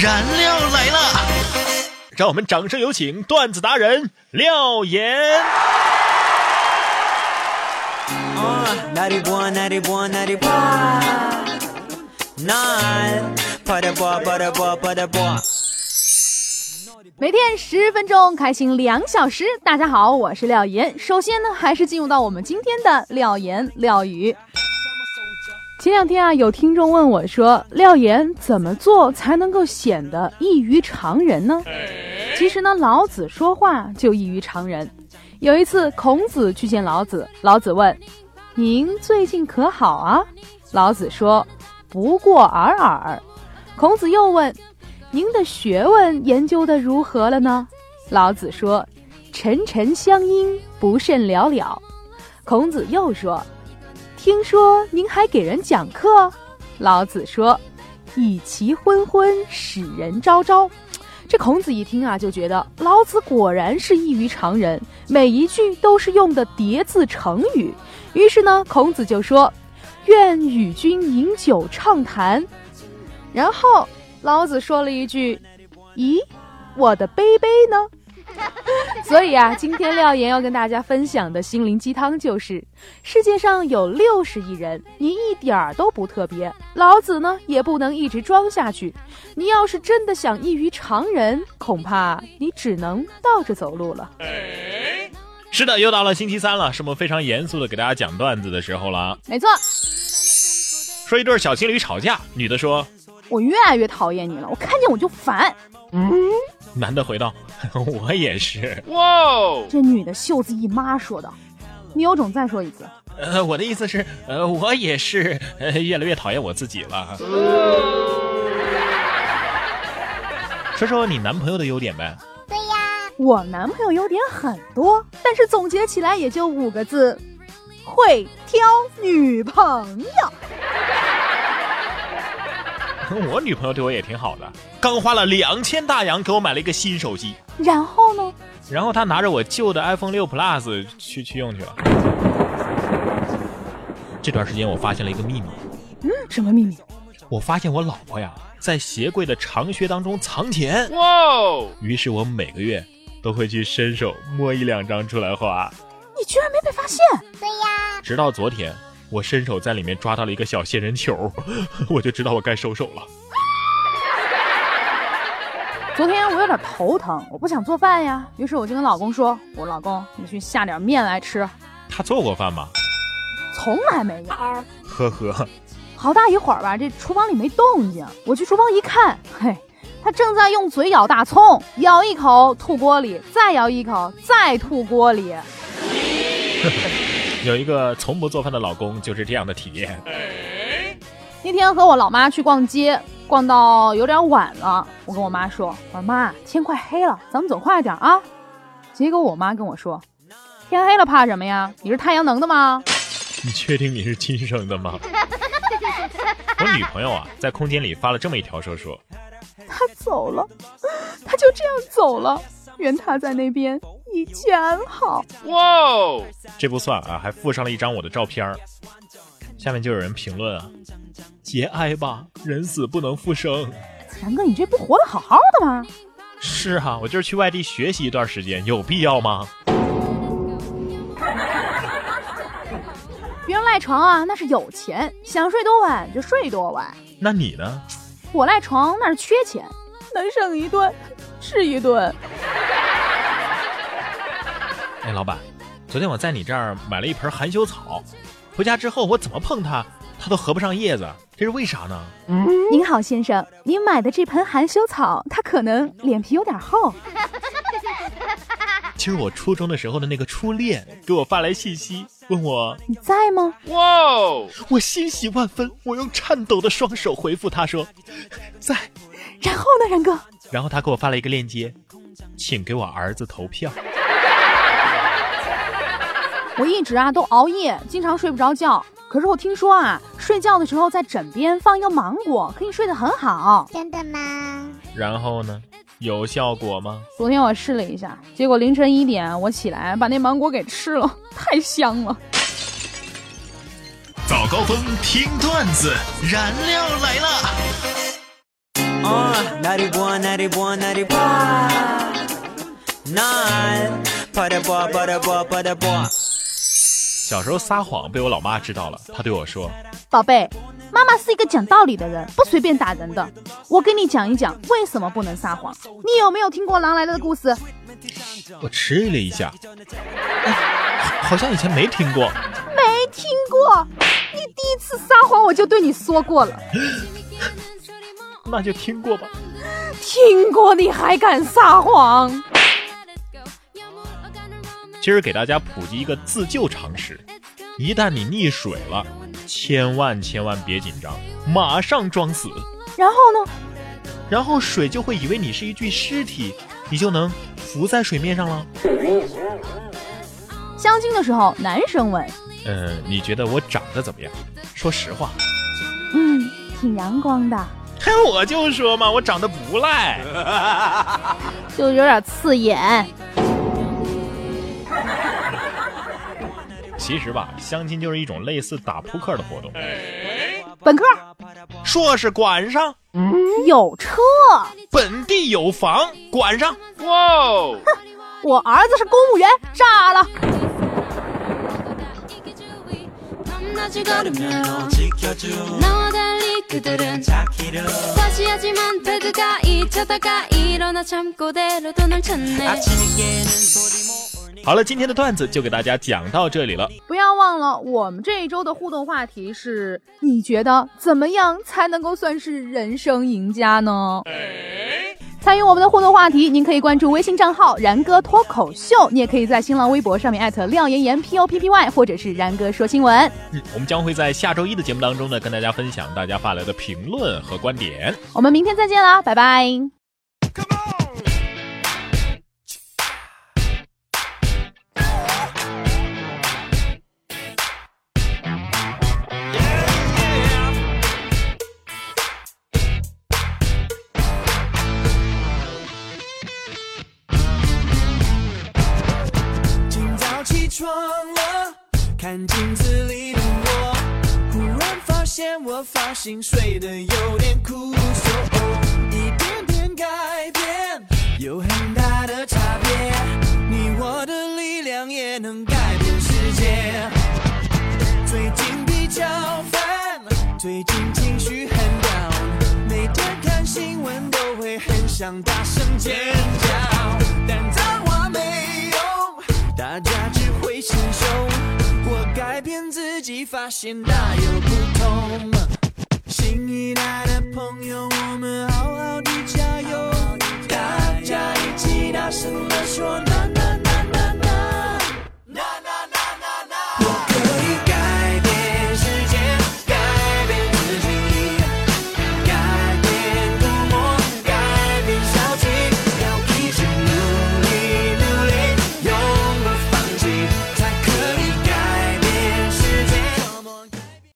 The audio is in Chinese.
燃料来了！让我们掌声有请段子达人廖岩。每天十分钟，开心两小时。大家好，我是廖岩。首先呢，还是进入到我们今天的廖岩廖语。前两天啊，有听众问我说：“廖岩怎么做才能够显得异于常人呢？”其实呢，老子说话就异于常人。有一次，孔子去见老子，老子问：“您最近可好啊？”老子说：“不过尔尔。”孔子又问。您的学问研究的如何了呢？老子说：“沉沉相因，不甚了了。”孔子又说：“听说您还给人讲课？”老子说：“以其昏昏，使人昭昭。”这孔子一听啊，就觉得老子果然是异于常人，每一句都是用的叠字成语。于是呢，孔子就说：“愿与君饮酒畅谈。”然后。老子说了一句：“咦，我的杯杯呢？” 所以啊，今天廖岩要跟大家分享的心灵鸡汤就是：世界上有六十亿人，你一点儿都不特别。老子呢，也不能一直装下去。你要是真的想异于常人，恐怕你只能倒着走路了。是的，又到了星期三了，是我们非常严肃的给大家讲段子的时候了。没错，说一对小情侣吵架，女的说。我越来越讨厌你了，我看见我就烦。嗯，男的回道：“ 我也是。”哇，这女的袖子一抹说道：“你有种再说一次。”呃，我的意思是，呃，我也是，呃，越来越讨厌我自己了。说说你男朋友的优点呗。对呀，我男朋友优点很多，但是总结起来也就五个字：会挑女朋友。我女朋友对我也挺好的，刚花了两千大洋给我买了一个新手机。然后呢？然后她拿着我旧的 iPhone 六 Plus 去去用去了。这段时间我发现了一个秘密。嗯，什么秘密？我发现我老婆呀，在鞋柜的长靴当中藏钱。哇哦！于是我每个月都会去伸手摸一两张出来花。你居然没被发现？对呀。直到昨天。我伸手在里面抓到了一个小仙人球，我就知道我该收手了。昨天我有点头疼，我不想做饭呀，于是我就跟老公说：“我老公，你去下点面来吃。”他做过饭吗？从来没有。呵呵。好大一会儿吧，这厨房里没动静，我去厨房一看，嘿，他正在用嘴咬大葱，咬一口吐锅里，再咬一口再吐锅里。有一个从不做饭的老公，就是这样的体验。那天和我老妈去逛街，逛到有点晚了，我跟我妈说：“我说妈，天快黑了，咱们走快点啊。”结果我妈跟我说：“天黑了怕什么呀？你是太阳能的吗？”你确定你是亲生的吗？我女朋友啊，在空间里发了这么一条说说：“他走了，他就这样走了，愿他在那边。”一切安好。哇哦，这不算啊，还附上了一张我的照片下面就有人评论啊：“节哀吧，人死不能复生。”然哥，你这不活得好好的吗？是啊，我就是去外地学习一段时间，有必要吗？别人赖床啊，那是有钱，想睡多晚就睡多晚。那你呢？我赖床那是缺钱，能省一顿是一顿。哎，老板，昨天我在你这儿买了一盆含羞草，回家之后我怎么碰它，它都合不上叶子，这是为啥呢？您好，先生，您买的这盆含羞草，它可能脸皮有点厚。其实我初中的时候的那个初恋给我发来信息，问我你在吗？哇，我欣喜万分，我用颤抖的双手回复他说在。然后呢，然哥？然后他给我发了一个链接，请给我儿子投票。我一直啊都熬夜，经常睡不着觉。可是我听说啊，睡觉的时候在枕边放一个芒果，可以睡得很好。真的吗？然后呢？有效果吗？昨天我试了一下，结果凌晨一点我起来把那芒果给吃了，太香了。早高峰听段子，燃料来了。小时候撒谎被我老妈知道了，她对我说：“宝贝，妈妈是一个讲道理的人，不随便打人的。我给你讲一讲为什么不能撒谎。你有没有听过狼来了的故事？”我迟疑了一下，好像以前没听过。没听过？你第一次撒谎我就对你说过了。那就听过吧。听过你还敢撒谎？今儿给大家普及一个自救常识：一旦你溺水了，千万千万别紧张，马上装死。然后呢？然后水就会以为你是一具尸体，你就能浮在水面上了。相亲的时候，男生问：“嗯，你觉得我长得怎么样？说实话。”嗯，挺阳光的。嘿，我就说嘛，我长得不赖，就有点刺眼。其实吧，相亲就是一种类似打扑克的活动。本科、硕士管上，嗯有车，本地有房管上。哇，哼，我儿子是公务员，炸了。好了，今天的段子就给大家讲到这里了。不要忘了，我们这一周的互动话题是：你觉得怎么样才能够算是人生赢家呢？参与我们的互动话题，您可以关注微信账号“然哥脱口秀”，你也可以在新浪微博上面艾特廖岩岩 P O P P Y，或者是然哥说新闻。嗯，我们将会在下周一的节目当中呢，跟大家分享大家发来的评论和观点。我们明天再见啦，拜拜。看镜子里的我，忽然发现我发型睡得有点酷，一点点改变，有很大的差别。你我的力量也能改变世界。最近比较烦，最近情绪很 down，每天看新闻都会很想大声尖叫，自己，发现大有不同。新一代的朋友，我们好好的加油，大家一起大声的说。